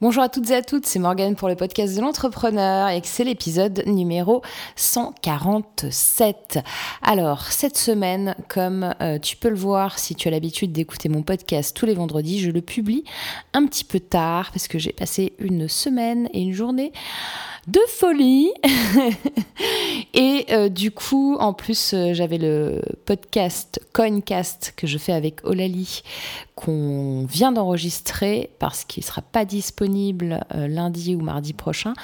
Bonjour à toutes et à toutes, c'est Morgane pour le podcast de l'entrepreneur et c'est l'épisode numéro 147. Alors, cette semaine, comme euh, tu peux le voir si tu as l'habitude d'écouter mon podcast tous les vendredis, je le publie un petit peu tard parce que j'ai passé une semaine et une journée de folie. et euh, du coup, en plus, euh, j'avais le podcast Coincast que je fais avec Olali qu'on vient d'enregistrer parce qu'il ne sera pas disponible euh, lundi ou mardi prochain.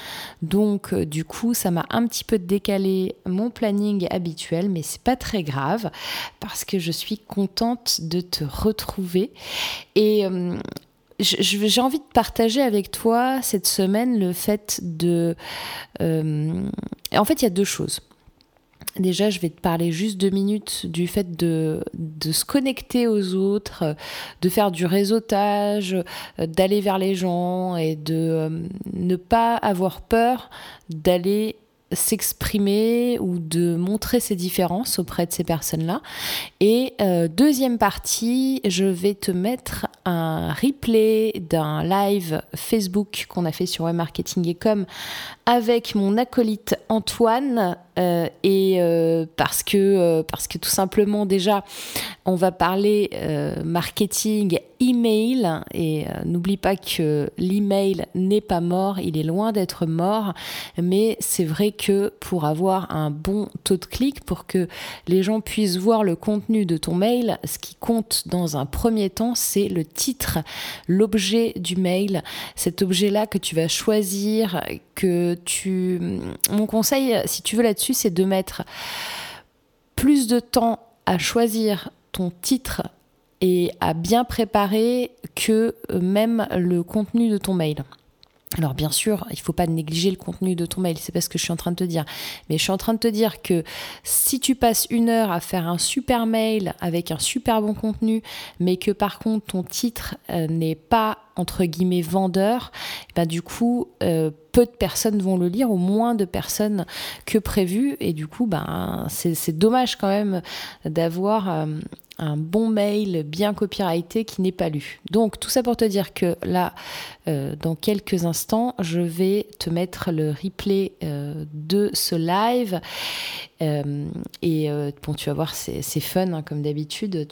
Donc du coup, ça m'a un petit peu décalé mon planning habituel, mais c'est pas très grave parce que je suis contente de te retrouver. Et j'ai envie de partager avec toi cette semaine le fait de... Euh, en fait, il y a deux choses. Déjà, je vais te parler juste deux minutes du fait de, se connecter aux autres, de faire du réseautage, d'aller vers les gens et de euh, ne pas avoir peur d'aller s'exprimer ou de montrer ses différences auprès de ces personnes-là. Et euh, deuxième partie, je vais te mettre un replay d'un live Facebook qu'on a fait sur Web avec mon acolyte Antoine euh, et euh, parce que euh, parce que tout simplement déjà on va parler marketing email et n'oublie pas que l'email n'est pas mort il est loin d'être mort mais c'est vrai que pour avoir un bon taux de clic pour que les gens puissent voir le contenu de ton mail ce qui compte dans un premier temps c'est le titre l'objet du mail cet objet là que tu vas choisir que tu. Mon conseil, si tu veux là-dessus, c'est de mettre plus de temps à choisir ton titre et à bien préparer que même le contenu de ton mail. Alors bien sûr, il ne faut pas négliger le contenu de ton mail, c'est pas ce que je suis en train de te dire. Mais je suis en train de te dire que si tu passes une heure à faire un super mail avec un super bon contenu, mais que par contre ton titre euh, n'est pas entre guillemets vendeur, ben du coup euh, peu de personnes vont le lire, au moins de personnes que prévu, et du coup ben c'est dommage quand même d'avoir euh, un bon mail bien copyrighté qui n'est pas lu. Donc tout ça pour te dire que là, euh, dans quelques instants, je vais te mettre le replay de ce live. et bon, tu vas voir, c'est fun hein, comme d'habitude.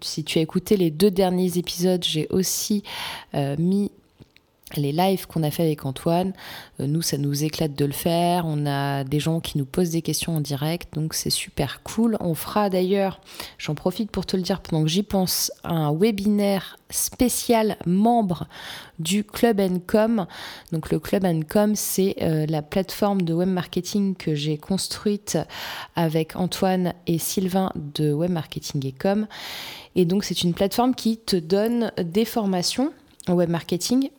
Si tu as écouté les deux derniers épisodes, j'ai aussi mis les lives qu'on a fait avec Antoine, euh, nous, ça nous éclate de le faire. On a des gens qui nous posent des questions en direct, donc c'est super cool. On fera d'ailleurs, j'en profite pour te le dire pendant que j'y pense, un webinaire spécial membre du Club Com. Donc le Club Com, c'est euh, la plateforme de web marketing que j'ai construite avec Antoine et Sylvain de Web Com. Et donc c'est une plateforme qui te donne des formations web marketing.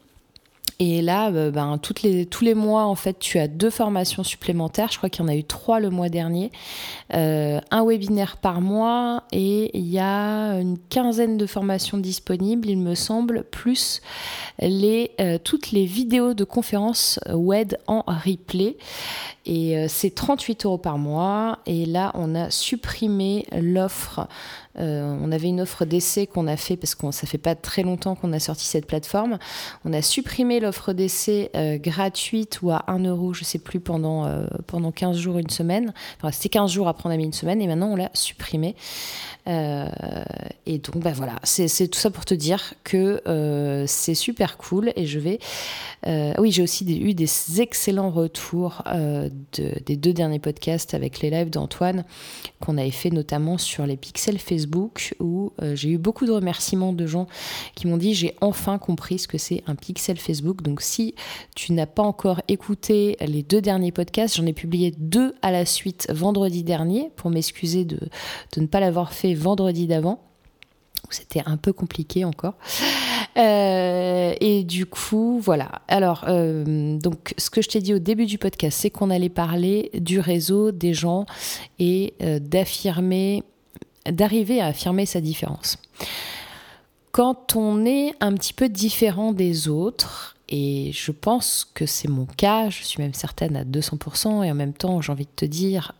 Et là, euh, ben, toutes les, tous les mois, en fait, tu as deux formations supplémentaires. Je crois qu'il y en a eu trois le mois dernier. Euh, un webinaire par mois et il y a une quinzaine de formations disponibles, il me semble, plus les, euh, toutes les vidéos de conférences web en replay. Et c'est 38 euros par mois. Et là, on a supprimé l'offre euh, on avait une offre d'essai qu'on a fait parce que ça fait pas très longtemps qu'on a sorti cette plateforme. On a supprimé l'offre d'essai euh, gratuite ou à 1 euro, je sais plus, pendant, euh, pendant 15 jours, une semaine. Enfin, c'était 15 jours après on a mis une semaine et maintenant on l'a supprimé. et donc, bah voilà, c'est tout ça pour te dire que c'est super cool et je vais. oui, j'ai aussi eu des excellents retours des deux derniers podcasts avec les lives d'Antoine qu'on avait fait notamment sur les pixels Facebook où euh, j'ai eu beaucoup de remerciements de gens qui m'ont dit j'ai enfin compris ce que c'est un pixel Facebook. Donc si tu n'as pas encore écouté les deux derniers podcasts, j'en ai publié deux à la suite vendredi dernier pour m'excuser de, ne pas l'avoir fait vendredi d'avant. C'était un peu compliqué encore. Euh, et du coup, voilà. Alors, euh, donc, ce que je t'ai dit au début du podcast, c'est qu'on allait parler du réseau, des gens et d'affirmer d'arriver à affirmer sa différence. Quand on est un petit peu différent des autres, et je pense que c'est mon cas, je suis même certaine à 200%, et en même temps j'ai envie de te dire,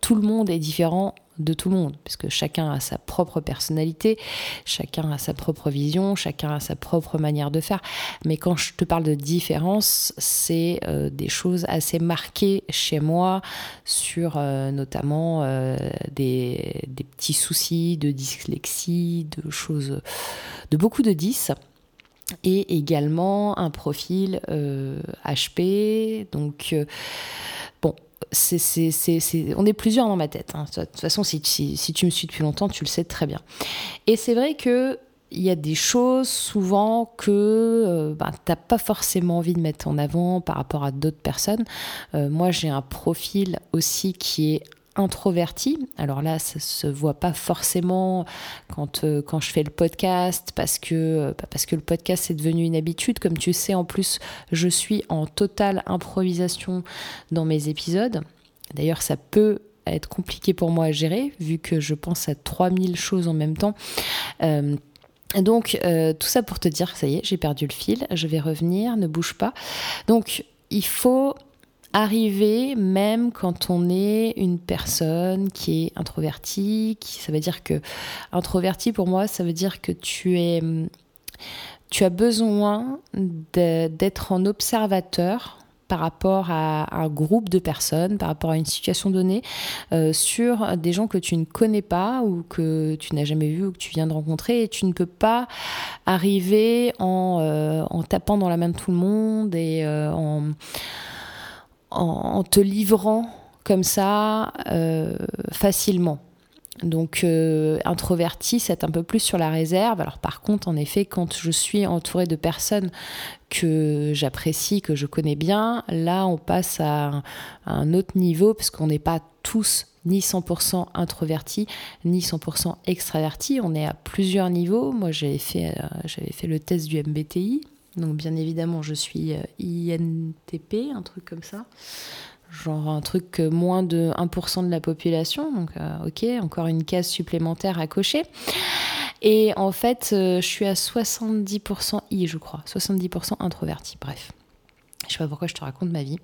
tout le monde est différent de tout le monde, puisque chacun a sa propre personnalité, chacun a sa propre vision, chacun a sa propre manière de faire. Mais quand je te parle de différence, c'est euh, des choses assez marquées chez moi sur euh, notamment euh, des, des, petits soucis de dyslexie, de choses, de beaucoup de 10 et également un profil HP. Donc, bon, on est plusieurs dans ma tête. Hein. De toute façon, si, tu me suis depuis longtemps, tu le sais très bien. Et c'est vrai que il y a des choses souvent que euh, bah, tu n'as pas forcément envie de mettre en avant par rapport à d'autres personnes. Euh, moi, j'ai un profil aussi qui est introverti. Alors là, ça se voit pas forcément quand, euh, quand je fais le podcast parce que, euh, parce que le podcast est devenu une habitude. Comme tu sais, en plus, je suis en totale improvisation dans mes épisodes. D'ailleurs, ça peut être compliqué pour moi à gérer vu que je pense à 3000 choses en même temps. Euh, donc, tout ça pour te dire, ça y est, j'ai perdu le fil, je vais revenir, ne bouge pas. Donc, il faut arriver même quand on est une personne qui est introvertie, ça veut dire que introverti pour moi, ça veut dire que tu es as besoin d'être en observateur par rapport à un groupe de personnes, par rapport à une situation donnée, euh, sur des gens que tu ne connais pas ou que tu n'as jamais vu ou que tu viens de rencontrer. Et tu ne peux pas arriver en, euh, tapant dans la main de tout le monde et euh, en en, te livrant comme ça euh, facilement. Donc euh, introverti, c'est un peu plus sur la réserve. Alors par contre, en effet, quand je suis entourée de personnes que j'apprécie, que je connais bien, là on passe à un, autre niveau parce qu'on n'est pas tous ni 100% introvertis, ni 100% extravertis. On est à plusieurs niveaux. Moi, j'avais fait, euh, le test du MBTI. Donc bien évidemment, je suis euh, INTP, un truc comme ça. Genre un truc moins de 1% de la population. Donc euh, ok, encore une case supplémentaire à cocher. Et en fait, euh, je suis à 70% I, je crois. 70% introverti. Bref. Je sais pas pourquoi je te raconte ma vie.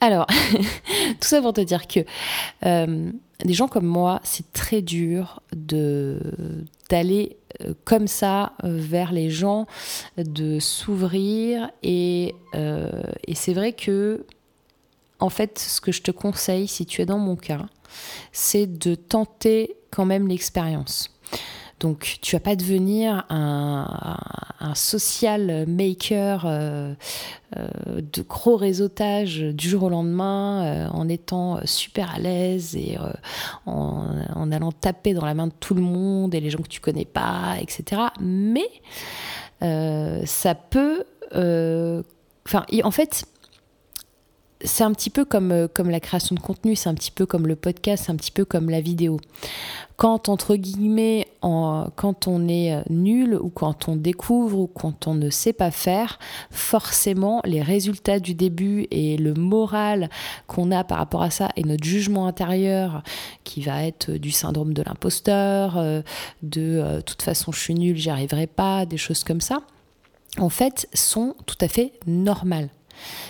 Alors, tout ça pour te dire que des gens comme moi, c'est très dur d'aller euh, comme ça euh, vers les gens, de s'ouvrir et, euh, et c'est vrai que en fait, ce que je te conseille, si tu es dans mon cas, c'est de tenter quand même l'expérience. Donc tu vas pas devenir un, social maker euh, euh, de gros réseautage du jour au lendemain euh, en étant super à l'aise et en, allant taper dans la main de tout le monde et les gens que tu connais pas, etc. Mais ça peut... Enfin, en fait, c'est un petit peu comme, comme la création de contenu, c'est un petit peu comme le podcast, c'est un petit peu comme la vidéo quand entre guillemets, quand on est euh, nul ou quand on découvre ou quand on ne sait pas faire, forcément les résultats du début et le moral qu'on a par rapport à ça et notre jugement intérieur qui va être du syndrome de l'imposteur, euh, de euh, toute façon je suis nul, j'y arriverai pas, des choses comme ça, en fait sont tout à fait normales.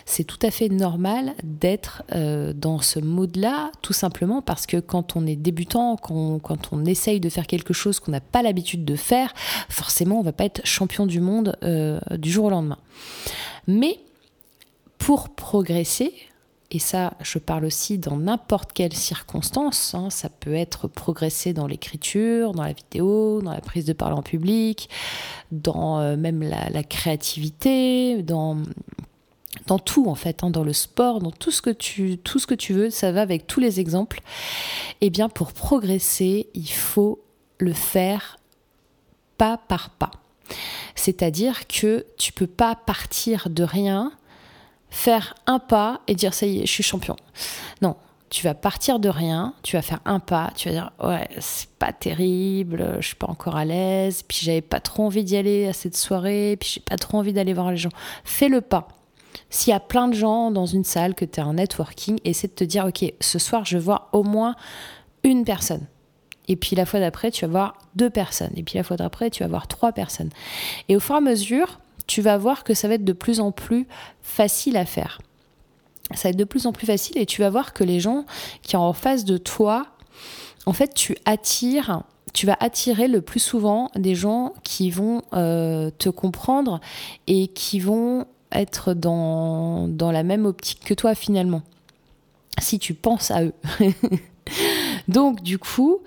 C'est tout à fait normal d'être euh, dans ce mode-là, tout simplement parce que quand on est débutant, quand, on essaye de faire quelque chose qu'on n'a pas l'habitude de faire, forcément on va pas être champion du monde euh, du jour au lendemain. Mais pour progresser, et ça, je parle aussi dans n'importe quelle circonstance. Hein, ça peut être progresser dans l'écriture, dans la vidéo, dans la prise de parole en public, dans euh, même la, créativité, dans dans tout en fait, hein, dans le sport, dans tout ce que tu tout ce que tu veux, ça va avec tous les exemples. Eh bien, pour progresser, il faut le faire pas par pas. C'est-à-dire que tu peux pas partir de rien, faire un pas et dire ça y est, je suis champion. Non, tu vas partir de rien, tu vas faire un pas, tu vas dire ouais, c'est pas terrible, je suis pas encore à l'aise, puis j'avais pas trop envie d'y aller à cette soirée, puis j'ai pas trop envie d'aller voir les gens. Fais le pas. S'il y a plein de gens dans une salle, que tu es en networking, essaie de te dire, OK, ce soir, je vois au moins une personne. Et puis la fois d'après, tu vas voir deux personnes. Et puis la fois d'après, tu vas voir trois personnes. Et au fur et à mesure, tu vas voir que ça va être de plus en plus facile à faire. Ça va être de plus en plus facile et tu vas voir que les gens qui sont en face de toi, en fait, tu attires tu vas attirer le plus souvent des gens qui vont euh, te comprendre et qui vont être dans, la même optique que toi finalement, si tu penses à eux. Donc du coup,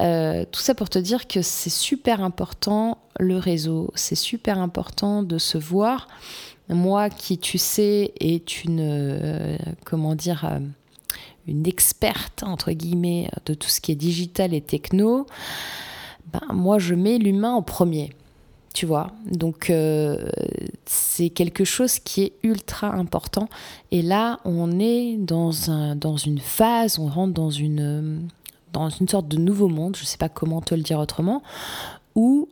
euh, tout ça pour te dire que c'est super important le réseau, c'est super important de se voir. Moi qui tu sais est une euh, comment dire une experte, entre guillemets, de tout ce qui est digital et techno, ben, moi, je mets l'humain en premier. Tu vois, donc euh, c'est quelque chose qui est ultra important. Et là, on est dans, un, dans une phase, on rentre dans une, dans une sorte de nouveau monde, je ne sais pas comment te le dire autrement, où,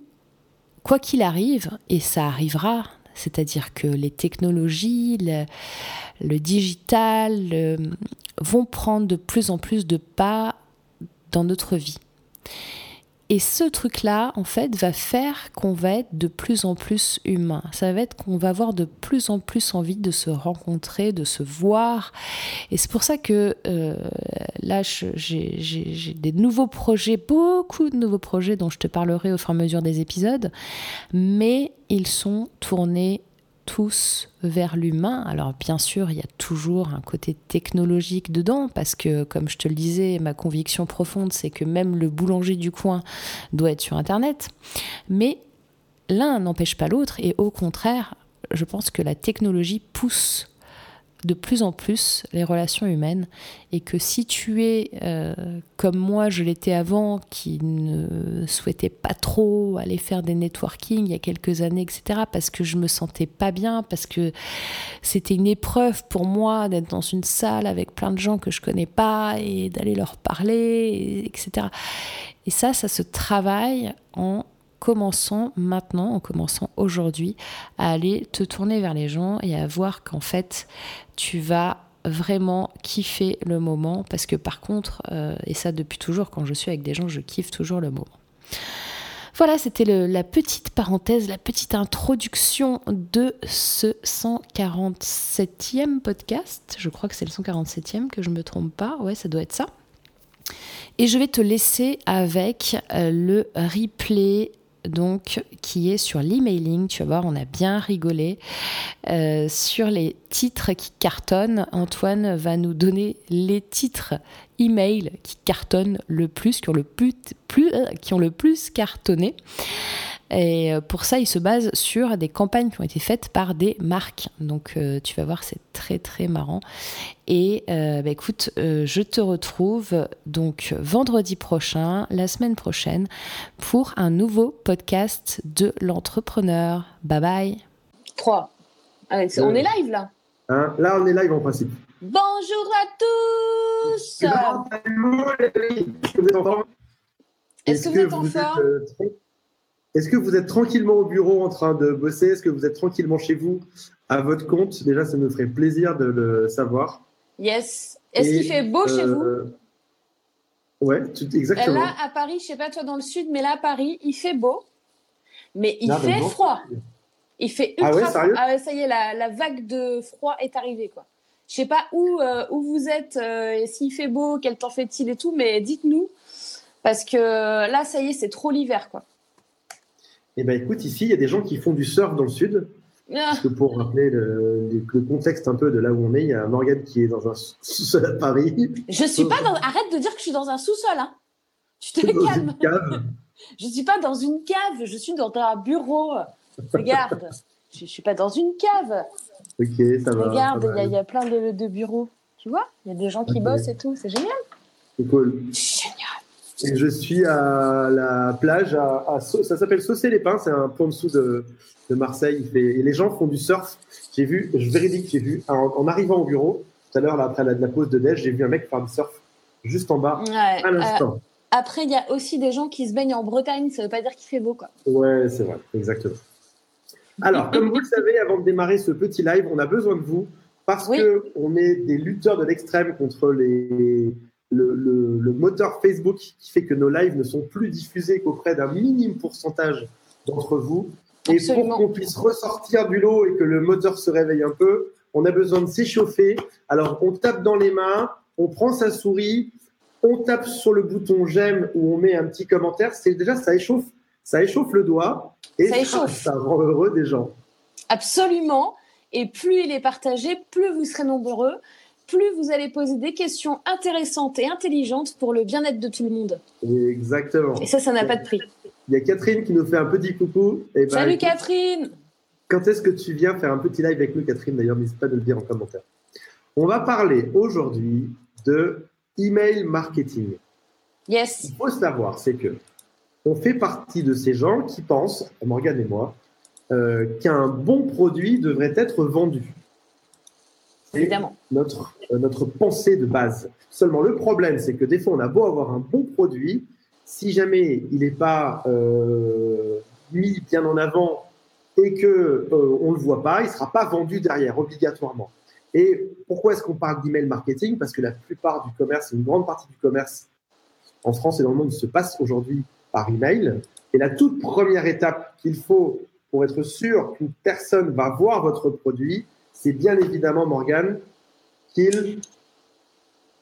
quoi qu'il arrive, et ça arrivera, c'est-à-dire que les technologies, le, le digital vont prendre de plus en plus de pas dans notre vie. Et ce truc-là, en fait, va faire qu'on va être de plus en plus humain. Ça va être qu'on va avoir de plus en plus envie de se rencontrer, de se voir. Et c'est pour ça que euh, là, j'ai des nouveaux projets, beaucoup de nouveaux projets dont je te parlerai au fur et à mesure des épisodes. Mais ils sont tournés tous vers l'humain. Alors bien sûr, il y a toujours un côté technologique dedans, parce que comme je te le disais, ma conviction profonde, c'est que même le boulanger du coin doit être sur Internet. Mais l'un n'empêche pas l'autre, et au contraire, je pense que la technologie pousse de plus en plus les relations humaines et que si tu es euh, comme moi je l'étais avant qui ne souhaitait pas trop aller faire des networking il y a quelques années etc parce que je me sentais pas bien parce que c'était une épreuve pour moi d'être dans une salle avec plein de gens que je connais pas et d'aller leur parler etc et ça ça se travaille en commençant maintenant, en commençant aujourd'hui, à aller te tourner vers les gens et à voir qu'en fait, tu vas vraiment kiffer le moment parce que par contre, euh, et ça depuis toujours, quand je suis avec des gens, je kiffe toujours le moment. Voilà, c'était la petite parenthèse, la petite introduction de ce 147e podcast. Je crois que c'est le 147e, que je ne me trompe pas. Ouais, ça doit être ça. Et je vais te laisser avec euh, le replay donc qui est sur l'emailing. Tu vas voir, on a bien rigolé. Euh, sur les titres qui cartonnent, Antoine va nous donner les titres email qui cartonnent le plus, qui ont le plus, euh, qui ont le plus cartonné. Et euh, pour ça, il se base sur des campagnes qui ont été faites par des marques. Donc euh, tu vas voir, c'est très très marrant. Et euh, bah, écoute, je te retrouve donc vendredi prochain, la semaine prochaine, pour un nouveau podcast de l'entrepreneur. Bye bye. 3. on est live là hein, Là, on est live en principe. Bonjour à tous Est-ce que vous êtes en forme? Est-ce que vous êtes tranquillement au bureau en train de bosser? Est-ce que vous êtes tranquillement chez vous à votre compte? Déjà, ça me ferait plaisir de le savoir. Yes. Est-ce qu'il fait beau chez vous? euh, Ouais, exactement. Là, à Paris, je sais pas toi dans le sud, mais là, à Paris, il fait beau, mais il fait froid. Il fait ultra ah ouais, sérieux? ah ça y est, la, vague de froid est arrivée, quoi. Je sais pas où, euh, où vous êtes, euh, s'il fait beau, quel temps fait-il et tout, mais dites-nous. Parce que là, ça y est, c'est trop l'hiver, quoi. Eh bien, écoute, ici, il y a des gens qui font du surf dans le sud. Ah. Parce que pour rappeler le, contexte un peu de là où on est, il y a Morgane qui est dans un sous-sol à Paris. Je suis pas dans. Arrête de dire que je suis dans un sous-sol. Hein. Tu te dans calmes. Une cave. je suis pas dans une cave. Je suis dans un bureau. Regarde. je, ne suis pas dans une cave. Ok, ça va. Regarde, il y, a plein de, bureaux. Tu vois Il y a des gens qui bossent et tout. C'est génial. C'est cool. Génial je suis à la plage, à, ça s'appelle Saucé-les-Pins, c'est un point dessous de, de Marseille. et les gens font du surf. J'ai vu, je vérifie que j'ai vu, en, arrivant au bureau, tout à l'heure, après la, pause de neige, j'ai vu un mec faire du surf juste en bas, à l'instant. Euh, après, il y a aussi des gens qui se baignent en Bretagne, ça ne veut pas dire qu'il fait beau, quoi. Ouais, c'est vrai, exactement. Alors, comme vous le savez, avant de démarrer ce petit live, on a besoin de vous parce qu'on que est des lutteurs de l'extrême contre les, le, moteur Facebook qui fait que nos lives ne sont plus diffusés qu'auprès d'un minime pourcentage d'entre vous. Et pour qu'on puisse ressortir du lot et que le moteur se réveille un peu, on a besoin de s'échauffer. Alors, on tape dans les mains, on prend sa souris, on tape sur le bouton j'aime ou on met un petit commentaire, c'est déjà ça échauffe, ça échauffe le doigt et Ça ça, échauffe. ça rend heureux des gens. Absolument. Et plus il est partagé, plus vous serez nombreux, plus vous allez poser des questions intéressantes et intelligentes pour le bien-être de tout le monde. Exactement. Et ça, ça n'a pas de prix. Il y a Catherine qui nous fait un petit coucou. Et ben, Salut écoute, Catherine Quand est-ce que tu viens faire un petit live avec nous, Catherine? D'ailleurs, n'hésite pas de le dire en commentaire. On va parler aujourd'hui de email marketing. Yes. Il faut savoir, c'est que on fait partie de ces gens qui pensent, Morgane et moi, euh, qu'un bon produit devrait être vendu. Évidemment. notre, euh, notre pensée de base. Seulement, le problème, c'est que des fois, on a beau avoir un bon produit, si jamais il n'est pas euh, mis bien en avant et que euh, on le voit pas, il sera pas vendu derrière obligatoirement. Et pourquoi est-ce qu'on parle d'email marketing? Parce que la plupart du commerce, une grande partie du commerce en France et dans le monde se passe aujourd'hui par email. Et la toute première étape qu'il faut pour être sûr qu'une personne va voir votre produit, c'est bien évidemment, Morgane, qu'il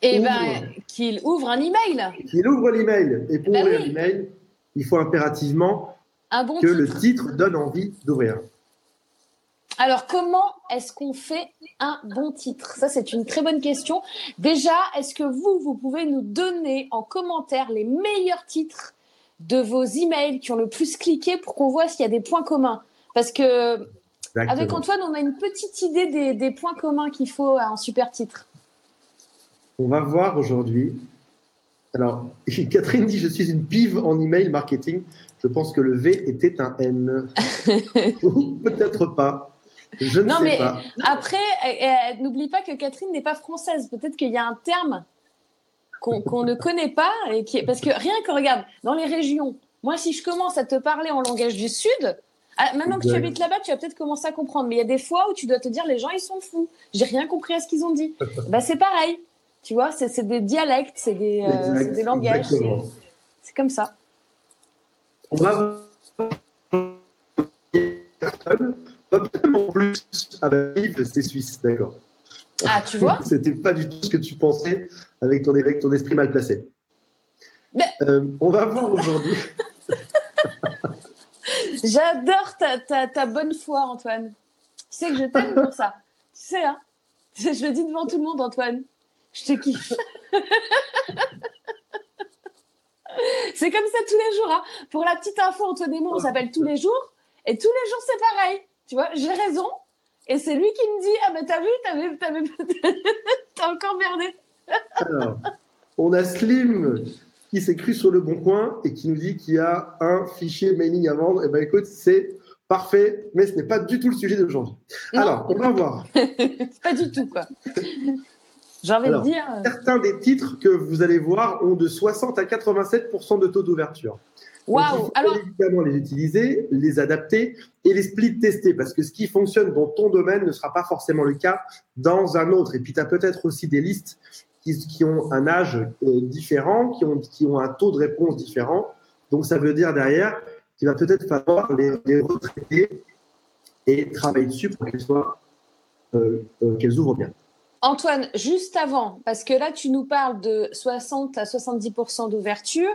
Ouvre. ben, qu'il ouvre un email. qu'il ouvre l'email. Et pour Ben ouvrir oui. l'email, il faut impérativement Un bon que titre. le titre donne envie d'ouvrir. Alors, comment est-ce qu'on fait un bon titre? Ça, c'est une très bonne question. Déjà, est-ce que vous, vous pouvez nous donner en commentaire les meilleurs titres de vos emails qui ont le plus cliqué pour qu'on voit s'il y a des points communs? Parce que avec. Antoine, on a une petite idée des, des points communs qu'il faut à un super titre. On va voir aujourd'hui. Alors, Catherine dit Je suis une pive en email marketing. Je pense que le V était un N. Ou peut-être pas. Je ne Non, sais mais- pas. Après, euh, euh, n'oublie pas que Catherine n'est pas française. Peut-être qu'il y a un terme qu'on ne connaît pas. Et qui est... Parce que rien que, regarde, dans les régions, moi, si je commence à te parler en langage du Sud, ah, maintenant que tu habites là-bas, tu vas peut-être commencer à comprendre. Mais il y a des fois où tu dois te dire, les gens, ils sont fous. J'ai rien compris à ce qu'ils ont dit. bah, c'est pareil. Tu vois, c'est c'est des dialectes, c'est des, euh, Exact, c'est des langages. c'est- comme ça. On va personne. En plus, avec c'est suisse, d'accord. Ah, tu vois? C'était pas du tout ce que tu pensais avec ton, avec ton esprit mal placé. Mais- Euh, on va voir aujourd'hui. J'adore ta, ta, ta bonne foi, Antoine. Tu sais que je t'aime pour ça. Tu sais, hein Je le dis devant tout le monde, Antoine. Je te kiffe. c'est comme ça tous les jours. Hein. Pour la petite info, Antoine et moi, on s'appelle tous les jours. Et tous les jours, c'est pareil. Tu vois, j'ai raison. Et c'est lui qui me dit Ah, ben t'as vu, t'avais, t'avais... t'as encore merdé. On a Slim qui s'est cru sur le bon coin et qui nous dit qu'il y a un fichier mailing à vendre. Eh ben écoute, c'est parfait, mais ce n'est pas du tout le sujet d'aujourd'hui. Alors, on va voir. Pas du tout, quoi. J'ai envie de dire. euh, Certains des titres que vous allez voir ont de 60 à 87% de taux d'ouverture. Waouh Alors, évidemment les utiliser, les adapter et les split tester parce que ce qui fonctionne dans ton domaine ne sera pas forcément le cas dans un autre. Et puis, tu as peut-être aussi des listes qui, ont un âge euh, différent, qui ont, qui ont un taux de réponse différent. Donc, ça veut dire derrière qu'il va peut-être falloir les, retraiter et travailler dessus pour qu'elles soient, euh, euh, qu'elles ouvrent bien. Antoine, juste avant, parce que là, tu nous parles de 60 à 70% d'ouverture.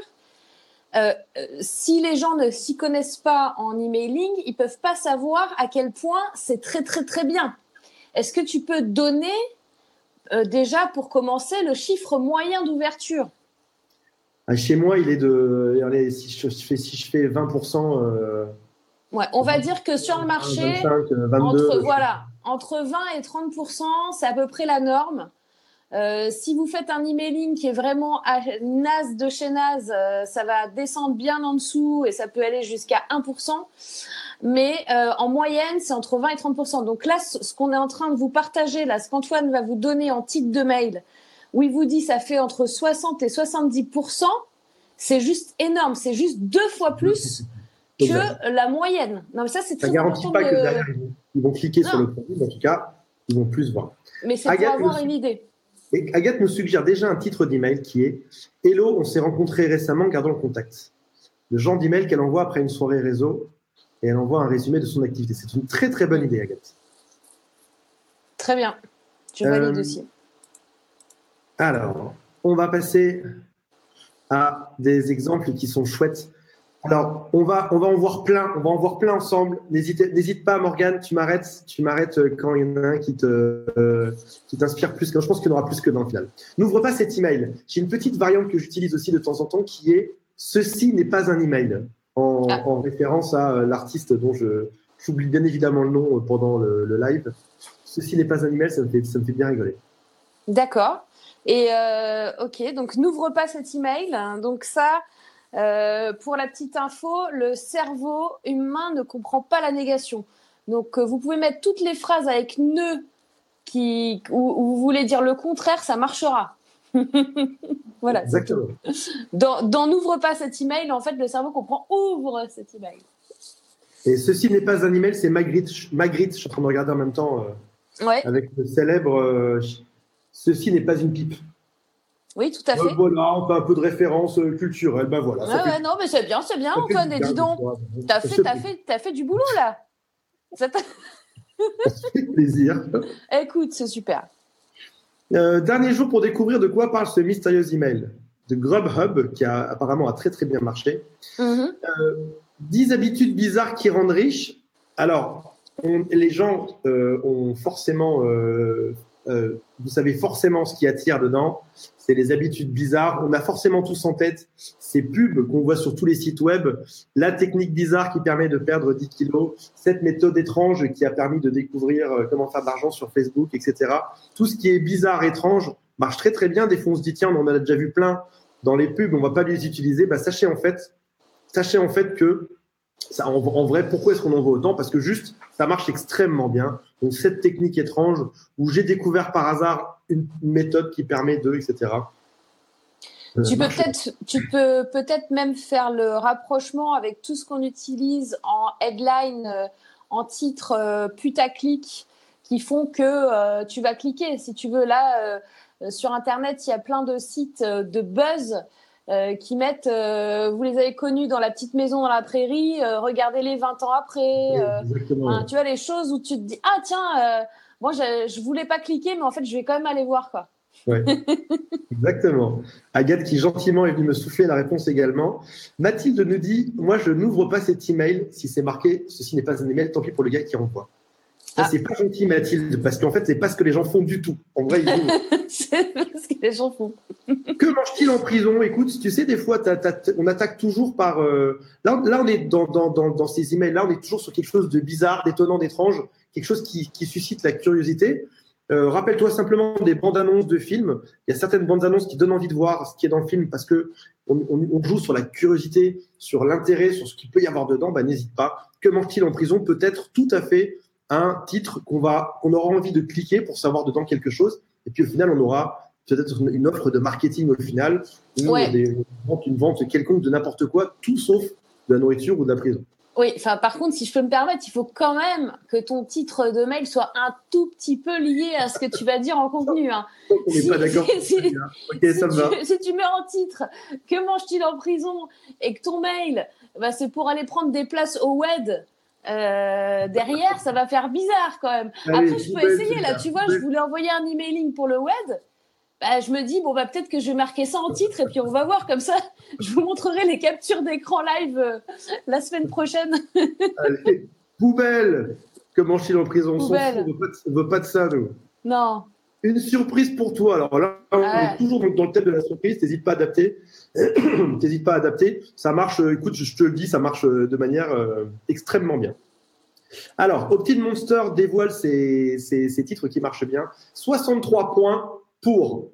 Si les gens ne s'y connaissent pas en emailing, ils peuvent pas savoir à quel point c'est très très très bien. Est-ce que tu peux donner déjà pour commencer le chiffre moyen d'ouverture Ah, Chez moi, il est de. allez, si, je fais, si je fais 20%, euh, Ouais, on va dire que sur le marché, 25, euh, 22. entre voilà, entre 20 et 30% c'est à peu près la norme. Euh, si vous faites un emailing qui est vraiment à naze de chez naze, euh, ça va descendre bien en dessous et ça peut aller jusqu'à 1%. Mais euh, en moyenne, c'est entre 20 et 30% Donc là, ce qu'on est en train de vous partager, là, ce qu'Antoine va vous donner en titre de mail, où il vous dit ça fait entre 60 et 70% c'est juste énorme. C'est juste deux fois plus que la moyenne. Non, mais ça, c'est Ça très ne garantit important pas que de- derrière, ils vont- cliquer sur le produit, mais en tout cas, ils vont plus voir. Mais c'est pour Agathe avoir une idée. Et Agathe nous suggère déjà un titre d'email qui est Hello, on s'est rencontrés récemment, gardons le contact. Le genre d'email qu'elle envoie après une soirée réseau et elle envoie un résumé de son activité. C'est une très très bonne idée, Agathe. Très bien. Je Euh, valide aussi. Alors, on va passer à des exemples qui sont chouettes. Alors, on va, on va en voir plein, on va en voir plein ensemble. N'hésite, pas, Morgane, tu m'arrêtes, tu m'arrêtes quand il y en a un qui te, euh, qui t'inspire plus. Je pense qu'il y en aura plus que d'un final. N'ouvre pas cet email. J'ai une petite variante que j'utilise aussi de temps en temps qui est ceci n'est pas un email, en, ah. en référence à euh, l'artiste dont je, j'oublie bien évidemment le nom pendant le, le live. Ceci n'est pas un email, ça me fait, ça me fait bien rigoler. D'accord. Et euh, ok, donc n'ouvre pas cet email. Donc ça, euh, pour la petite info, le cerveau humain ne comprend pas la négation. Donc euh, vous pouvez mettre toutes les phrases avec ne qui où, vous voulez dire le contraire, ça marchera. voilà. Exactement. Dans, n'ouvre pas cet email, en fait, le cerveau comprend ouvre cet email. Et ceci n'est pas un email, c'est Magritte. Magritte, je suis en train de regarder en même temps avec le célèbre ceci n'est pas une pipe. Oui, tout à fait. voilà, on a un peu de référence euh, culturelle. Ben voilà. Ouais, non, mais c'est bien, c'est bien, Antoine. Et dis donc, t'as fait, as fait, as fait du boulot là. Ça, fait plaisir. Écoute, c'est super. Euh, dernier jour pour découvrir de quoi parle ce mystérieux email de Grubhub qui a apparemment a très très bien marché. 10 mm-hmm. euh, habitudes bizarres qui rendent riches. Alors, les gens ont forcément euh, vous savez forcément ce qui attire dedans. C'est les habitudes bizarres. On a forcément tous en tête ces pubs qu'on voit sur tous les sites web. La technique bizarre qui permet de perdre 10 kilos. Cette méthode étrange qui a permis de découvrir euh, comment faire de l'argent sur Facebook, etc. Tout ce qui est bizarre, étrange, marche très très bien. Des fois, on se dit, tiens, on en a déjà vu plein dans les pubs, on va pas les utiliser. Bah, sachez en fait, sachez en fait que ça, en, vrai, pourquoi est-ce qu'on en voit autant? Parce que juste, ça marche extrêmement bien. Donc cette technique étrange où j'ai découvert par hasard une, méthode qui permet de, etc. Euh, tu peux peut-être, tu peux peut-être même faire le rapprochement avec tout ce qu'on utilise en headline, euh, en titre euh, putaclic, qui font que tu vas cliquer. Si tu veux, là, sur Internet, il y a plein de sites de buzz euh, qui mettent, euh, vous les avez connus dans la petite maison dans la prairie, euh, regardez-les 20 ans après. tu vois, les choses où tu te dis, ah tiens, moi je, je voulais pas cliquer, mais en fait je vais quand même aller voir quoi. Ouais. Exactement. Agathe qui gentiment est venue me souffler la réponse également. Mathilde nous dit Moi, je n'ouvre pas cet email si c'est marqué Ceci n'est pas un email, tant pis pour le gars qui renvoie. Ah. C'est pas gentil, Mathilde, parce qu'en fait, c'est pas ce que les gens font du tout. En vrai, c'est ce que les gens font. que mange-t-il en prison? Écoute, tu sais, des fois, on attaque toujours par. Euh, là, là, on est dans, dans, dans, dans ces emails-là, on est toujours sur quelque chose de bizarre, d'étonnant, d'étrange, quelque chose qui, qui, suscite la curiosité. Euh, Rappelle-toi simplement des bandes annonces de films. Il y a certaines bandes annonces qui donnent envie de voir ce qui est dans le film parce que on, on, on joue sur la curiosité, sur l'intérêt, sur ce qu'il peut y avoir dedans. Bah, n'hésite pas. Que mange-t-il en prison? Peut être tout à fait un titre qu'on va, qu'on aura envie de cliquer pour savoir dedans quelque chose. Et puis au final, on aura peut-être une offre de marketing au final, ou une, vente, une vente quelconque de n'importe quoi, tout sauf de la nourriture ou de la prison. Oui, enfin par contre, si je peux me permettre, il faut quand même que ton titre de mail soit un tout petit peu lié à ce que tu vas dire en contenu. Hein. On n'est pas d'accord. Si, si, tu, mets en titre que mange-t-il en prison et que ton mail, bah, c'est pour aller prendre des places au web euh, derrière, ça va faire bizarre quand même. Après, je peux essayer. Là, tu vois, je voulais envoyer un emailing pour le web. Bah, je me dis, bon, bah, peut-être que je vais marquer ça en titre et puis on va voir. Comme ça, je vous montrerai les captures d'écran live euh, la semaine prochaine. Allez, poubelle Comment suis en prison On ne veut pas de ça, nous. Non. Une surprise pour toi. Alors là, on est toujours dans le thème de la surprise. N'hésite pas à adapter. N'hésite pas à adapter. Ça marche, euh, écoute, je te le dis, ça marche euh, de manière euh, extrêmement bien. Alors, Optin Monster dévoile ses, titres qui marchent bien. 63 points pour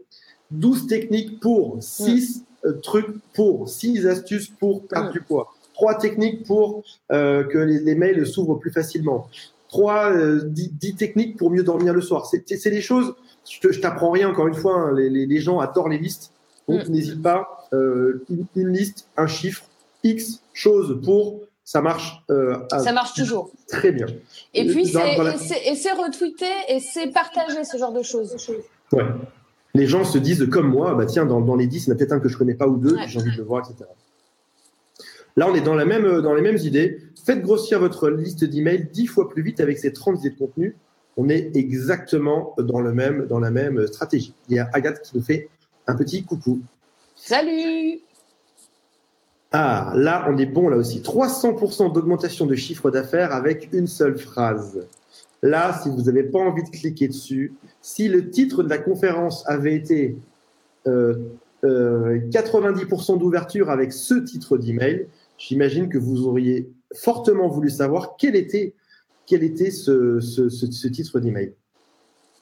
12 techniques pour 6 trucs pour 6 astuces pour perdre du poids. 3 techniques pour que les, mails s'ouvrent plus facilement. 3, 10, techniques pour mieux dormir le soir. C'est des choses, je t'apprends rien encore une fois, hein, les, les, gens adorent les listes. Donc, mm. n'hésite pas, euh, une, liste, un chiffre, X choses pour, ça marche. Euh, ça marche toujours. Très bien. Et puis, c'est retweeté et c'est partagé, ce genre de choses. Ouais. Les gens se disent comme moi, bah tiens, dans, les 10, il y en a peut-être un que je connais pas ou deux, j'ai envie de le voir, etc. Là, on est dans, la même, dans les mêmes idées. Faites grossir votre liste d'emails 10 fois plus vite avec ces 30 idées de contenu. On est exactement dans, le même, dans la même stratégie. Il y a Agathe qui nous fait un petit coucou. Salut Ah, là, on est bon là aussi. 300% d'augmentation de chiffre d'affaires avec une seule phrase. Là, si vous n'avez pas envie de cliquer dessus, si le titre de la conférence avait été euh, 90% euh, d'ouverture avec ce titre d'email, j'imagine que vous auriez fortement voulu savoir quel était, quel était ce, ce, ce, titre d'email.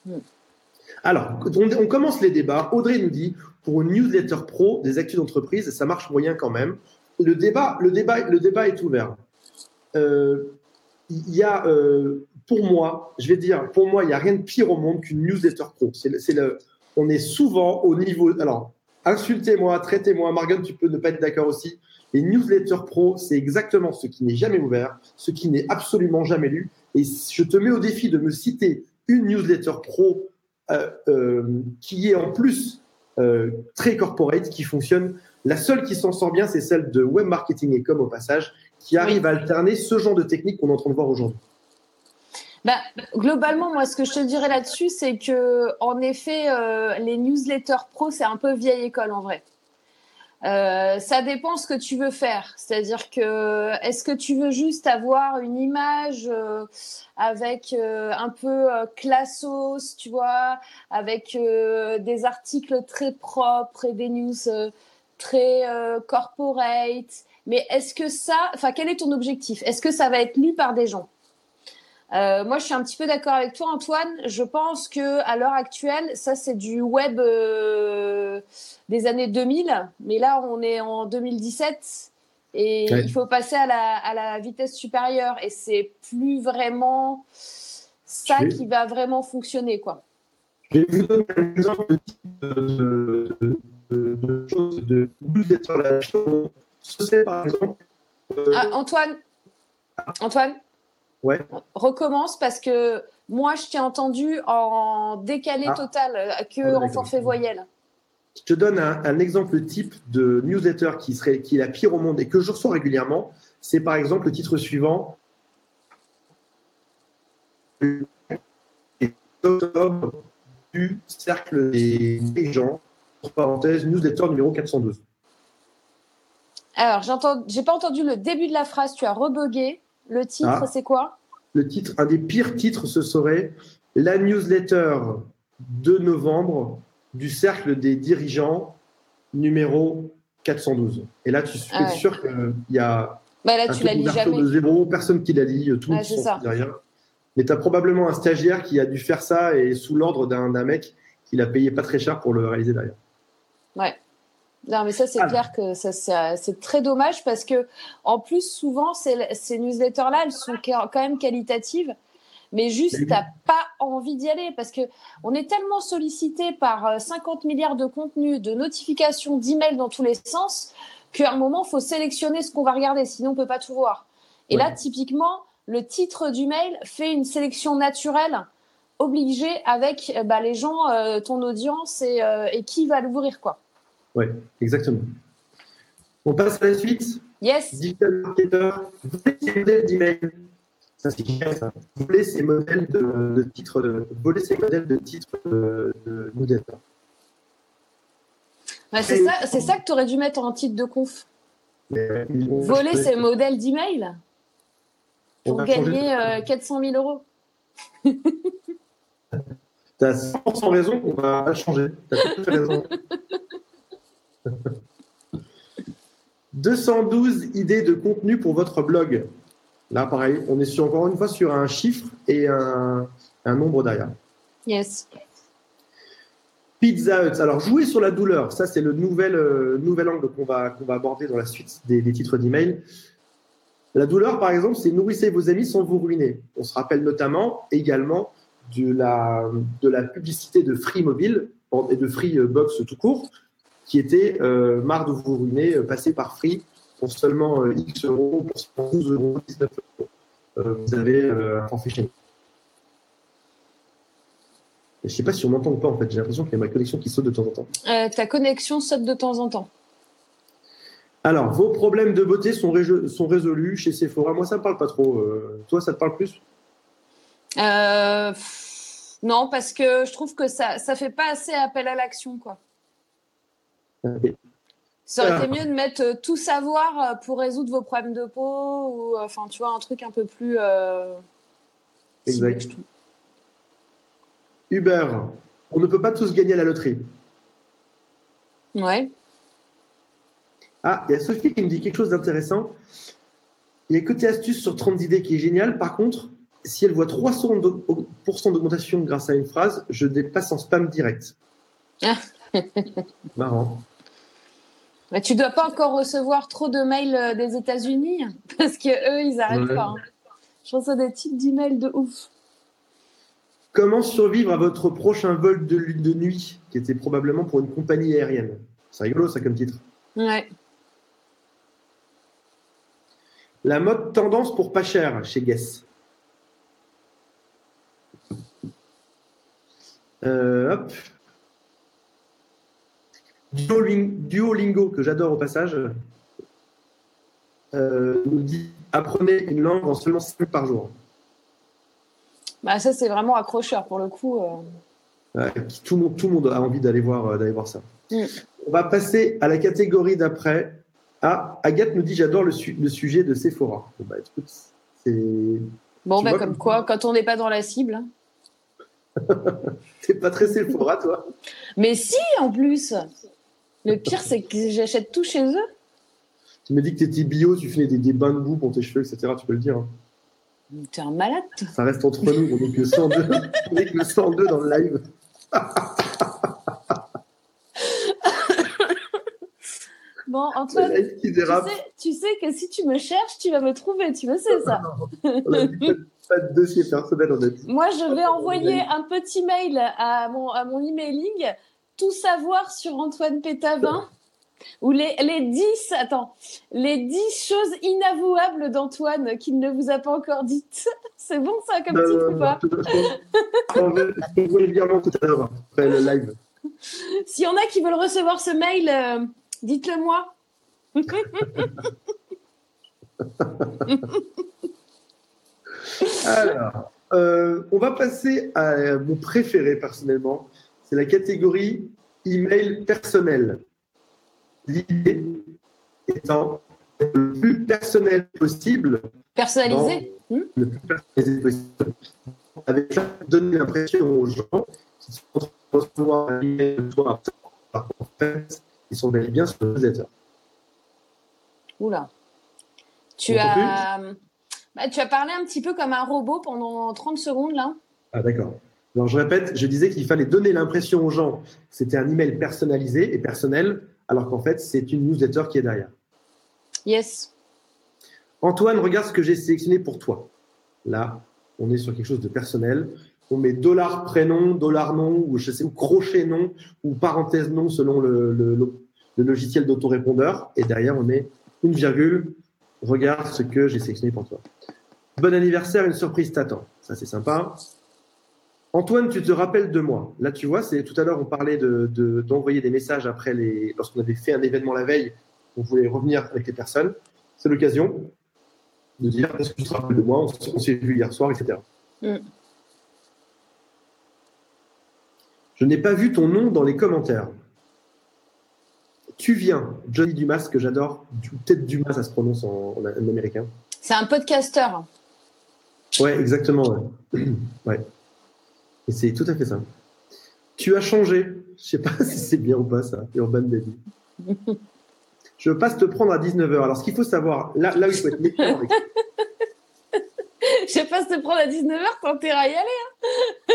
Mm. Alors, on, commence les débats. Audrey nous dit pour une newsletter pro des actus d'entreprise, ça marche moyen quand même. Le débat, le débat, le débat est ouvert. Euh, il y a, euh, pour moi, je vais dire, pour moi, il n'y a rien de pire au monde qu'une newsletter pro. C'est le, on est souvent au niveau. Alors, insultez-moi, traitez-moi. Margon, tu peux ne pas être d'accord aussi. Les newsletters pro, c'est exactement ce qui n'est jamais ouvert, ce qui n'est absolument jamais lu. Et je te mets au défi de me citer une newsletter pro qui est en plus euh, très corporate, qui fonctionne. La seule qui s'en sort bien, c'est celle de web marketing et com au passage, qui arrive à alterner ce genre de technique qu'on est en train de voir aujourd'hui. Bah, globalement, moi, ce que je te dirais là-dessus, c'est que, en effet, euh, les newsletters pro, c'est un peu vieille école en vrai. Euh, ça dépend ce que tu veux faire. C'est-à-dire que est-ce que tu veux juste avoir une image euh, avec euh, un peu classos, tu vois, avec des articles très propres et des news très corporate. Mais est-ce que ça, enfin, quel est ton objectif? Est-ce que ça va être lu par des gens? Euh, moi, je suis un petit peu d'accord avec toi, Antoine. Je pense que à l'heure actuelle, ça c'est du web euh, des années 2000, mais là on est en 2017 et il faut passer à la, à la vitesse supérieure et c'est plus vraiment ça qui va vraiment fonctionner, quoi. Je vais vous donner un exemple de, de, de, de choses de C'est par exemple. Euh, ah, Antoine, Antoine. Ouais. Recommence parce que moi, je t'ai entendu en décalé ah. total, euh, que en forfait voyelle. Je te donne un, exemple type de newsletter qui, serait, qui est la pire au monde et que je reçois régulièrement. C'est par exemple le titre suivant. du cercle des gens, parenthèse, newsletter numéro 412. Alors, j'ai pas entendu le début de la phrase, tu as rebugué. Le titre, ah. c'est quoi? Le titre, un des pires titres, ce serait la newsletter de novembre du cercle des dirigeants numéro 412. Et là, tu es ah sûr qu'il y a bah là, tu lis jamais. de zéro, personne qui la lit, tout le monde derrière. Mais tu as probablement un stagiaire qui a dû faire ça et sous l'ordre d'un mec qui l'a payé pas très cher pour le réaliser derrière. Ouais. Non, mais ça, c'est ah. clair que ça, c'est très dommage parce que, en plus, souvent, ces, newsletters-là, elles sont quand même qualitatives, mais juste, t'as pas envie d'y aller parce que on est tellement sollicité par 50 euh, milliards de contenus, de notifications, d'emails dans tous les sens qu'à un moment, il faut sélectionner ce qu'on va regarder, sinon on peut pas tout voir. Et là, typiquement, le titre du mail fait une sélection naturelle obligée avec bah, les gens, euh, ton audience et, euh, et qui va l'ouvrir, quoi. Oui, exactement. On passe à la suite. Yes. Digital marketer, vous voulez ces modèles d'email? Ça, c'est génial, ça. Vous voulez ces modèles de, de titres, de, voulez ces modèles de titres de, de bah, c'est ça, c'est ça que tu aurais dû mettre en titre de conf. Voler ces modèles d'email pour gagner 400 000 euh, euros. tu as 100% raison, on va changer. Tu as raison. 212 idées de contenu pour votre blog. Là, pareil, on est sur, encore une fois sur un chiffre et un, nombre derrière. Yes. Pizza Hut. Alors, jouer sur la douleur, ça, c'est le nouvel, euh, nouvel angle qu'on va, qu'on va aborder dans la suite des, titres d'email. La douleur, par exemple, c'est nourrissez vos amis sans vous ruiner. On se rappelle notamment également de la, de la publicité de Free Mobile et de Free Box tout court, qui était euh, marre de vous ruiner, euh, passer par Free pour seulement euh, X euros, pour 12 euros, 19 euros. vous avez un forfait chez. Je ne sais pas si on m'entend ou pas en fait. J'ai l'impression qu'il y a ma connexion qui saute de temps en temps. ta connexion saute de temps en temps. Alors, vos problèmes de beauté sont, sont résolus chez Sephora. Moi, ça ne me parle pas trop. toi, ça te parle plus? Non, parce que je trouve que ça ne fait pas assez appel à l'action. quoi. Ça aurait été mieux de mettre euh, tout savoir euh, pour résoudre vos problèmes de peau ou enfin tu vois un truc un peu plus. Euh, exact. Hubert, on ne peut pas tous gagner à la loterie. Ouais. Ah, il y a Sophie qui me dit quelque chose d'intéressant. Il y a côté astuce sur 30 idées qui est génial. Par contre, si elle voit 300% d'augmentation grâce à une phrase, je dépasse en spam direct. Marrant. Mais tu dois pas encore recevoir trop de mails euh, des États-Unis parce que eux, ils arrêtent pas. Hein. Je reçois des types d'emails de ouf. Comment survivre à votre prochain vol de, de nuit, qui était probablement pour une compagnie aérienne? C'est rigolo, ça, comme titre. Ouais. La mode tendance pour pas cher chez Guess. Euh, hop. Duolingo, que j'adore au passage, euh, nous dit apprenez une langue en seulement 5 par jour. Bah ça, c'est vraiment accrocheur pour le coup. Euh. tout, le monde, tout le monde a envie d'aller voir, euh, d'aller voir ça. Mm. On va passer à la catégorie d'après. Ah, Agathe nous dit j'adore le, sujet de Sephora. Bon, bah, c'est. Bon, bah, comme quoi, quand on n'est pas dans la cible. Hein. T'es pas très Sephora, toi? Mais si, en plus le pire, c'est que j'achète tout chez eux. Tu me dis que tu étais bio, tu fais des, bains de boue pour tes cheveux, etc. Tu peux le dire. Hein. T'es un malade. Ça reste entre nous. On n'est que 102. on est que 102 dans le live. Bon, Antoine, tu sais, tu sais, que si tu me cherches, tu vas me trouver. Tu le sais, ça. on a pas de dossier personnel, dit. Moi, je vais envoyer un petit mail à mon, à mon emailing tout savoir sur Antoine Pétavin ou les, les 10, attends, les 10 choses inavouables d'Antoine qu'il ne vous a pas encore dites. C'est bon ça comme titre ou pas On va tout à l'heure, après le live. S'il y en a qui veulent recevoir ce mail, euh, dites-le moi. Alors, euh, on va passer à mon préféré personnellement, c'est la catégorie email personnel. L'idée étant le plus personnel possible. Personnalisé? Le plus personnalisé possible. Avec ça, donner l'impression aux gens qui sont recevoir un email de toi, en fait, ils sont bel et bien sur le newsletter. Oula. Tu as, bah, tu as parlé un petit peu comme un robot pendant 30 secondes là. Ah d'accord. Alors, je répète, je disais qu'il fallait donner l'impression aux gens que c'était un email personnalisé et personnel, alors qu'en fait, c'est une newsletter qui est derrière. Yes. Antoine, regarde ce que j'ai sélectionné pour toi. Là, on est sur quelque chose de personnel. On met dollar prénom, dollar nom, ou je sais, ou crochet nom, ou parenthèse nom selon le, le logiciel d'autorépondeur. Et derrière, on met une virgule. Regarde ce que j'ai sélectionné pour toi. Bon anniversaire, une surprise t'attend. Ça, c'est sympa. Antoine, tu te rappelles de moi. Là, tu vois, c'est tout à l'heure, on parlait d'envoyer de, des messages après les, lorsqu'on avait fait un événement la veille, on voulait revenir avec les personnes. C'est l'occasion de dire est-ce que tu te rappelles de moi? On, s'est vu hier soir, etc. Mm. Je n'ai pas vu ton nom dans les commentaires. Tu viens, Johnny Dumas, que j'adore. Peut-être Dumas, ça se prononce en, américain. C'est un podcasteur. Ouais, exactement. Ouais. ouais. Et c'est tout à fait ça. Tu as changé. Je sais pas si c'est bien ou pas ça, Urban Baby. Je passe te prendre à 19h. Alors, ce qu'il faut savoir, là, là où il faut être méfiant avec... Je passe te prendre à 19h, t'as intérêt à y aller. Hein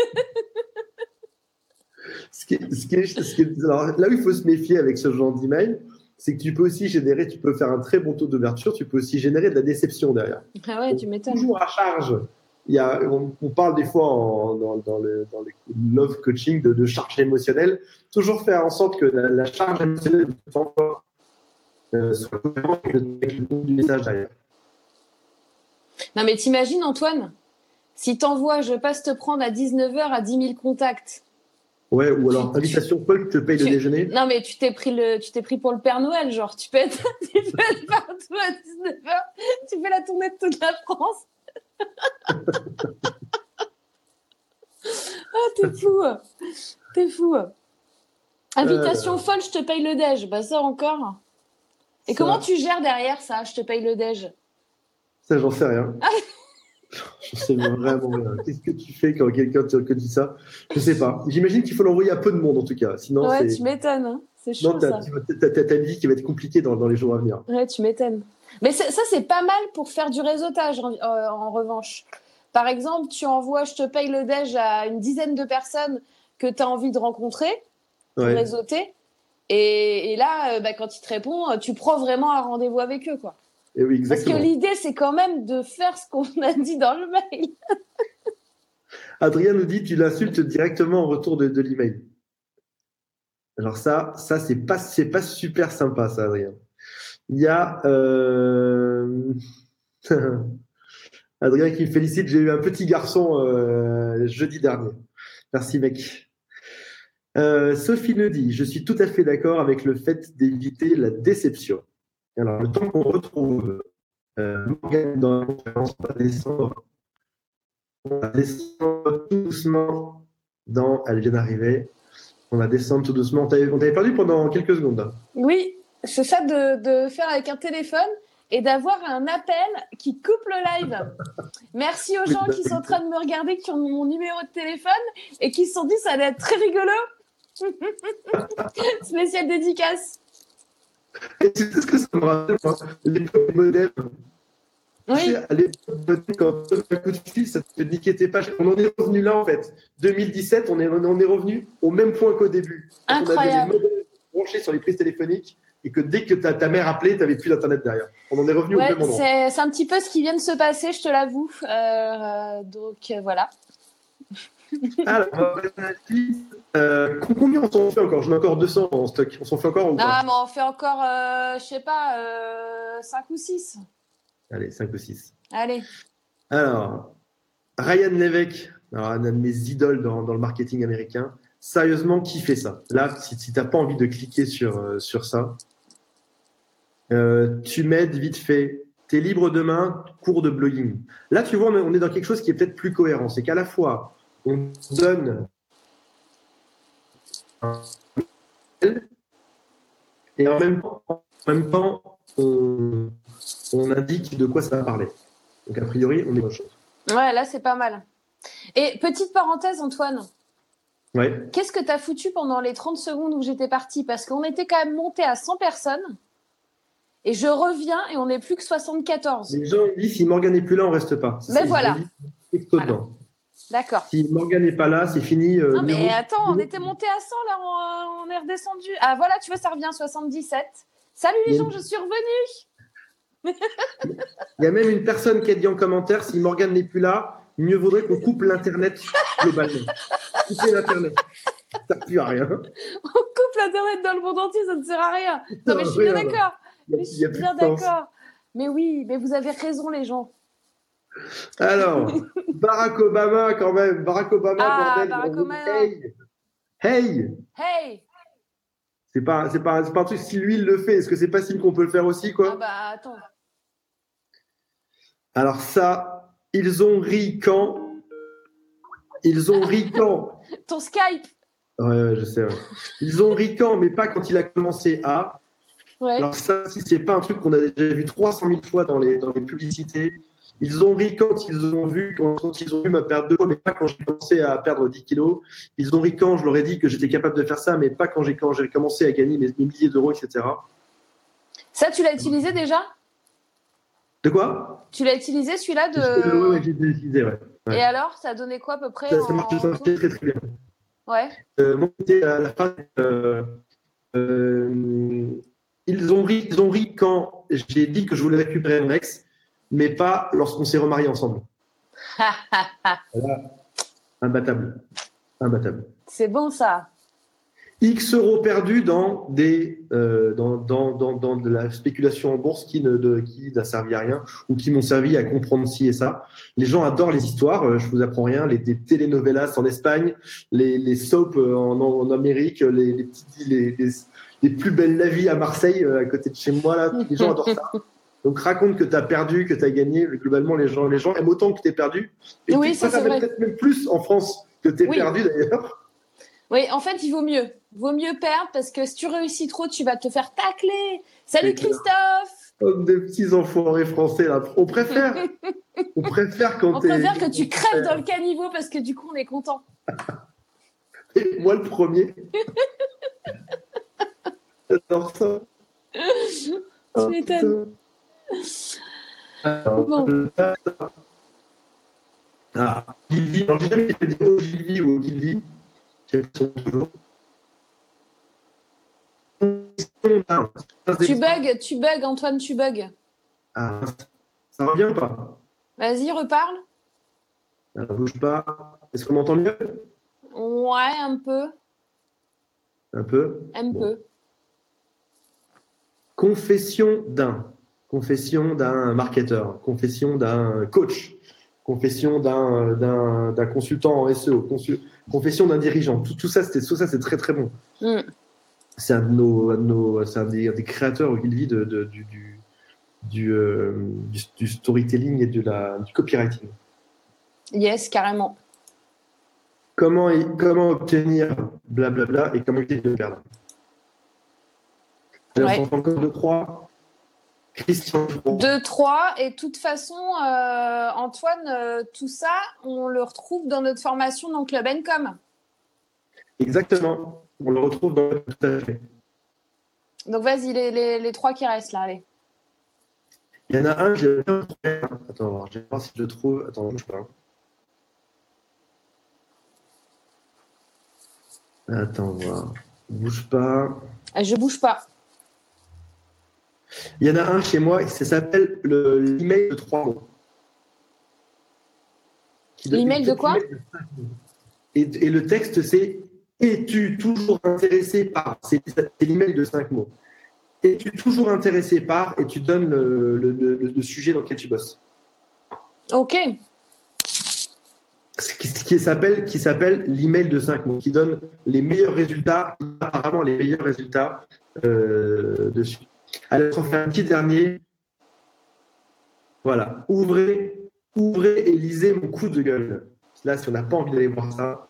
ce qui ce qui est, alors, là où il faut se méfier avec ce genre d'email, c'est que tu peux aussi générer, tu peux faire un très bon taux d'ouverture, tu peux aussi générer de la déception derrière. Ah ouais, tu m'étonnes. Toujours à charge il y a, on, parle des fois dans, dans, le, dans love coaching de, de, charge émotionnelle. Toujours faire en sorte que la, charge émotionnelle euh, soit avec le message derrière. Non, mais t'imagines, Antoine, si t'envoies je passe te prendre à 19h à 10 000 contacts. Ouais, ou alors invitation Paul, tu te payes le déjeuner. Non, mais tu t'es pris le, tu t'es pris pour le Père Noël, genre tu peux être, tu peux être partout à 19h, tu fais la tournée de toute la France ah, t'es fou. T'es fou. Invitation euh. folle, je te paye le déj. Bah, ça encore. Et comment tu gères derrière ça Je te paye le déj? Ça, j'en sais rien. je sais vraiment rien. Qu'est-ce que tu fais quand quelqu'un te dit ça? Je sais pas. J'imagine qu'il faut l'envoyer à peu de monde en tout cas. Sinon, ouais, tu m'étonnes. Hein. C'est chaud. Non, t'as, une vie qui va être compliquée dans, dans les jours à venir. Ouais, tu m'étonnes. Mais ça, c'est pas mal pour faire du réseautage en, euh, en, revanche. Par exemple, tu envoies, je te paye le déj à une dizaine de personnes que tu as envie de rencontrer, pour réseauter. Et, là, euh, bah, quand ils te répondent, tu prends vraiment un rendez-vous avec eux. Quoi. Et oui, Parce que l'idée, c'est quand même de faire ce qu'on a dit dans le mail. Adrien nous dit tu l'insultes directement en retour de, de l'email. Alors ça, ça c'est pas c'est pas super sympa ça, Adrien. Il y a euh... Adrien qui me félicite. J'ai eu un petit garçon euh, jeudi dernier. Merci mec. Euh, Sophie nous dit Je suis tout à fait d'accord avec le fait d'éviter la déception. Alors, le temps qu'on retrouve euh, dans la conférence, on va descendre, on va descendre tout doucement dans. Elle vient d'arriver. On va descendre tout doucement. On t'avait perdu pendant quelques secondes. Oui, c'est ça de, de, faire avec un téléphone et d'avoir un appel qui coupe le live. Merci aux gens qui sont en train de me regarder, qui ont mon numéro de téléphone et qui se sont dit ça allait être très rigolo. Spécial dédicace. Et sais ce que ça me rappelle, l'époque moderne. Oui. À l'époque, quand un coup de fil, ça te niquait tes pages. On en est revenu là, en fait. 2017, on est, on est revenu au même point qu'au début. Incroyable. On avait les modèles branchés sur les prises téléphoniques et que dès que ta, ta mère appelait, tu n'avais plus d'internet derrière. On en est revenu au même endroit. C'est un petit peu ce qui vient de se passer, je te l'avoue. Euh, donc euh, voilà. Alors, euh, combien on s'en fait encore? J'en ai encore 200 en stock. On s'en fait encore ou Ah, mais on fait encore, euh, je sais pas, 5 euh, ou 6. Allez, 5 ou 6. Allez. Alors, Ryan Levesque, alors, un de mes idoles dans, dans, le marketing américain. Sérieusement, qui fait ça? Là, si, si tu n'as pas envie de cliquer sur, euh, sur ça, euh, tu m'aides vite fait. Tu es libre demain, cours de blogging. Là, tu vois, on est dans quelque chose qui est peut-être plus cohérent. C'est qu'à la fois, on donne et en même temps, en même temps on, on, indique de quoi ça va parler. Donc, a priori, on est autre chose. Ouais, là, c'est pas mal. Et petite parenthèse, Antoine. Ouais. Qu'est-ce que tu as foutu pendant les 30 secondes où j'étais partie? Parce qu'on était quand même monté à 100 personnes. Et je reviens et on n'est plus que 74. Les gens disent si Morgan n'est plus là, on reste pas. Mais ben voilà. D'accord. Si Morgan n'est pas là, c'est fini. Euh, non, mais attends, on était monté à 100, là, on, est redescendu. Ah, voilà, tu vois, ça revient à 77. Salut les gens, je suis revenu. Il y a même une personne qui a dit en commentaire si Morgan n'est plus là, mieux vaudrait qu'on coupe l'Internet globalement. Couper l'Internet. Ça ne sert plus à rien. On coupe l'Internet dans le monde entier, ça ne sert à rien. Non, mais je suis bien d'accord. Je suis bien d'accord. Mais oui, mais vous avez raison, les gens. Alors, Barack Obama, quand même. Barack Obama, ah, Barack Obama. Hey! Hey! Hey! C'est pas, c'est pas, pas un truc, si lui il le fait, est-ce que c'est pas signe qu'on peut le faire aussi, quoi? Ah bah, attends. Alors, ça, ils ont ri quand? Ils ont ri quand? Ton Skype! Ouais, je sais. Ils ont ri quand, mais pas quand il a commencé à. Ouais. Alors, ça, si c'est pas un truc qu'on a déjà vu 300 000 fois dans les, dans les publicités, ils ont ri quand ils ont vu, quand ils ont vu ma perte de poids, mais pas quand j'ai commencé à perdre 10 kilos. Ils ont ri quand je leur ai dit que j'étais capable de faire ça, mais pas quand j'ai quand j'ai commencé à gagner mes, milliers d'euros, etc. Ça, tu l'as utilisé déjà? De quoi? Tu l'as utilisé celui-là de. Oui, j'ai utilisé, ouais. Et alors, ça a donné quoi à peu près Ça, ça marche très, très, très bien. Ouais. Euh, moi, à la fin. Euh, euh, ils ont ri, ils ont ri quand j'ai dit que je voulais récupérer mon ex mais pas lorsqu'on s'est remarié ensemble. voilà. Imbattable. Imbattable. C'est bon ça. X euros perdus dans, des, euh, dans, dans, dans, dans, de la spéculation en bourse qui ne de, qui n'a servi à rien ou qui m'ont servi à comprendre ci et ça. Les gens adorent les histoires, euh, je vous apprends rien, les, des telenovelas en Espagne, les, les soaps euh, en, en Amérique, les, les, les, les, plus belles la vie à Marseille, à côté de chez moi, là, les gens adorent ça. Donc raconte que tu as perdu, que tu as gagné. Globalement, les gens, les gens aiment autant que tu es perdu. Et oui, ça, ça, c'est peut-être même plus en France que tu es perdu d'ailleurs. Oui, en fait, il vaut mieux. Vaut mieux perdre parce que si tu réussis trop, tu vas te faire tacler. Salut Christophe Comme des petits enfoirés français, là. On préfère. on préfère quand On préfère que tu crèves dans le caniveau parce que du coup, on est content. Et moi, le premier. J'adore ça. Tu m'étonnes. Bon. Ah, Gilly. Alors, j'ai jamais dit Gilly ou Gilly. Tu bugs, tu bugs, Antoine, tu bugs. Ah, ça va bien ou pas? Vas-y, reparle. Ça bouge pas. Est-ce qu'on m'entend mieux? Ouais, un peu. Un peu? Un Bon. peu. Confession d'un. Confession d'un marketeur. Confession d'un coach. Confession d'un, consultant en SEO. consul- confession d'un dirigeant. Tout, tout ça, c'était, tout ça, c'est très très bon. Mm. C'est un de nos, un de nos- c'est un des, des créateurs au Gilvy de, de- du, du, du, euh, du, du storytelling et de la, du copywriting. Yes, carrément. Comment, comment obtenir blablabla et comment éviter de le perdre? Alors, Ouais. encore deux, trois. Christian Dupont. 2, 3. Et de toute façon, euh, Antoine, euh, tout ça, on le retrouve dans notre formation dans Club Encom. Exactement. On le retrouve dans tout à fait. Donc vas-y, les, les, les trois qui restent là, allez. Il y en a un, j'ai. Attends, je vais voir si je le trouve. Attends, bouge pas. Attends, voir. Bouge pas. Ah, Je bouge pas. Il y en a un chez moi, ça s'appelle le- l'email de trois mots. L'email de quoi cinq et, et le texte, c'est Es-tu toujours intéressé par C'est l'email de cinq mots. Es-tu toujours intéressé par Et tu donnes le, le- le- le sujet dans lequel tu bosses. Ok. Ce qui, qui s'appelle qui s'appelle l'email de 5 mots, qui donne les meilleurs résultats, apparemment les meilleurs résultats euh, dessus. Allez, on fait un petit dernier. Voilà. Ouvrez, ouvrez et lisez mon coup de gueule. Là, si on n'a pas envie d'aller voir ça,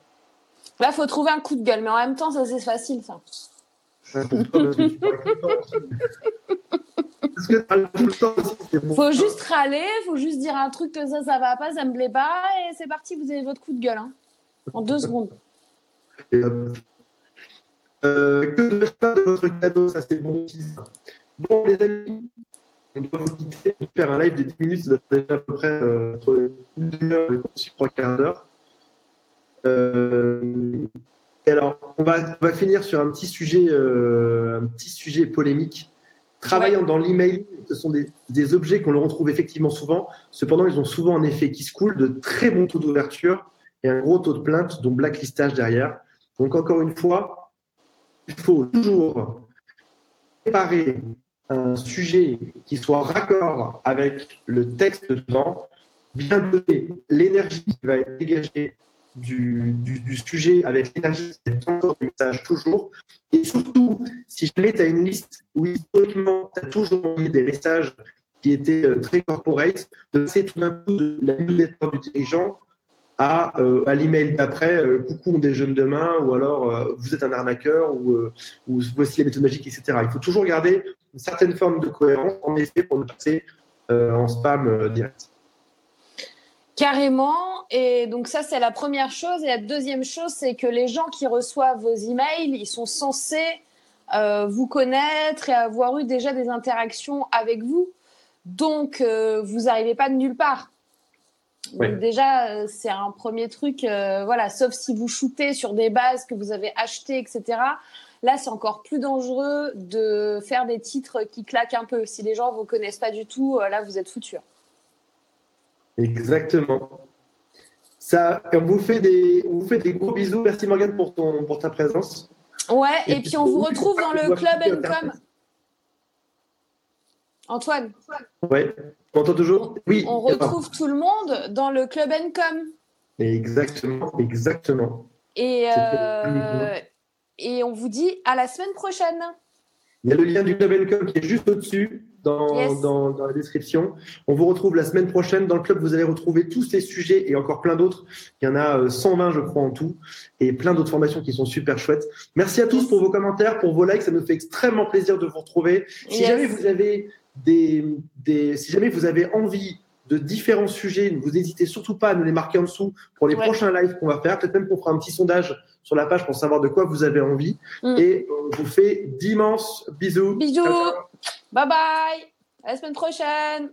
Là, faut trouver un coup de gueule, mais en même temps, ça c'est facile, ça. pour toi, tu. Parce que tout le temps aussi, bon. Faut juste râler, faut juste dire un truc que ça, ça va pas, ça me plaît pas, et c'est parti, vous avez votre coup de gueule. hein. En deux secondes. Et. Euh, que faire de votre cadeau Ça, c'est bon aussi. ça. Bon, les amis, on doit vous quitter. Va faire un live de 10 minutes, ça doit déjà à peu près euh, entre une demi-heure et trois quarts d'heure. Euh, et alors, on va, on va finir sur un petit sujet, euh, un petit sujet polémique. Travaillant dans l'email, ce sont des, des objets qu'on le retrouve effectivement souvent. Cependant, ils ont souvent un effet qui se coule, de très bons taux d'ouverture et un gros taux de plainte, dont blacklistage derrière. Donc, encore une fois, il faut toujours préparer un sujet qui soit raccord avec le texte dedans, bien donner l'énergie qui va être dégagée du, sujet avec l'énergie qui est encore du message toujours. Et surtout, si jamais tu as une liste où historiquement, tu as toujours envoyé des messages qui étaient euh, très corporate, de passer tout d'un coup de la newsletter du dirigeant à, euh, à l'email d'après, euh, coucou, on déjeune demain, ou alors euh, vous êtes un arnaqueur, ou, euh, voici la méthode magique, etc. Il faut toujours garder une certaine forme de cohérence, en effet, pour ne pas passer en spam direct. Carrément. Et donc ça, c'est la première chose. Et la deuxième chose, c'est que les gens qui reçoivent vos emails, ils sont censés vous connaître et avoir eu déjà des interactions avec vous. Donc, vous n'arrivez pas de nulle part. Donc déjà, euh, c'est un premier truc. euh, voilà, sauf si vous shootez sur des bases que vous avez achetées, etc. Là, c'est encore plus dangereux de faire des titres qui claquent un peu. Si les gens ne vous connaissent pas du tout, euh, là, vous êtes foutus. Exactement. Ça, on vous fait des, on vous fait des gros bisous. Merci Morgane pour, ton, pour ta présence. Ouais, Et et, puis, puis on vous retrouve dans le Club Encom. Antoine, Ouais. On entend toujours? Oui. on retrouve tout le monde dans le Club Encom. Exactement, exactement. Et, euh, et on vous dit à la semaine prochaine. Il y a le lien du Club Encom qui est juste au-dessus. dans, dans, dans, la description. On vous retrouve la semaine prochaine. Dans le club, vous allez retrouver tous ces sujets et encore plein d'autres. Il y en a 120, je crois, en tout. Et plein d'autres formations qui sont super chouettes. Merci à tous pour vos commentaires, pour vos likes. Ça nous fait extrêmement plaisir de vous retrouver. Si jamais vous avez des, des, si jamais vous avez envie de différents sujets. Ne vous n'hésitez surtout pas à nous les marquer en dessous pour les prochains lives qu'on va faire. Peut-être même qu'on fera un petit sondage sur la page pour savoir de quoi vous avez envie. Mm. Et on vous fait d'immenses bisous. Bisous. Bye bye. À la semaine prochaine.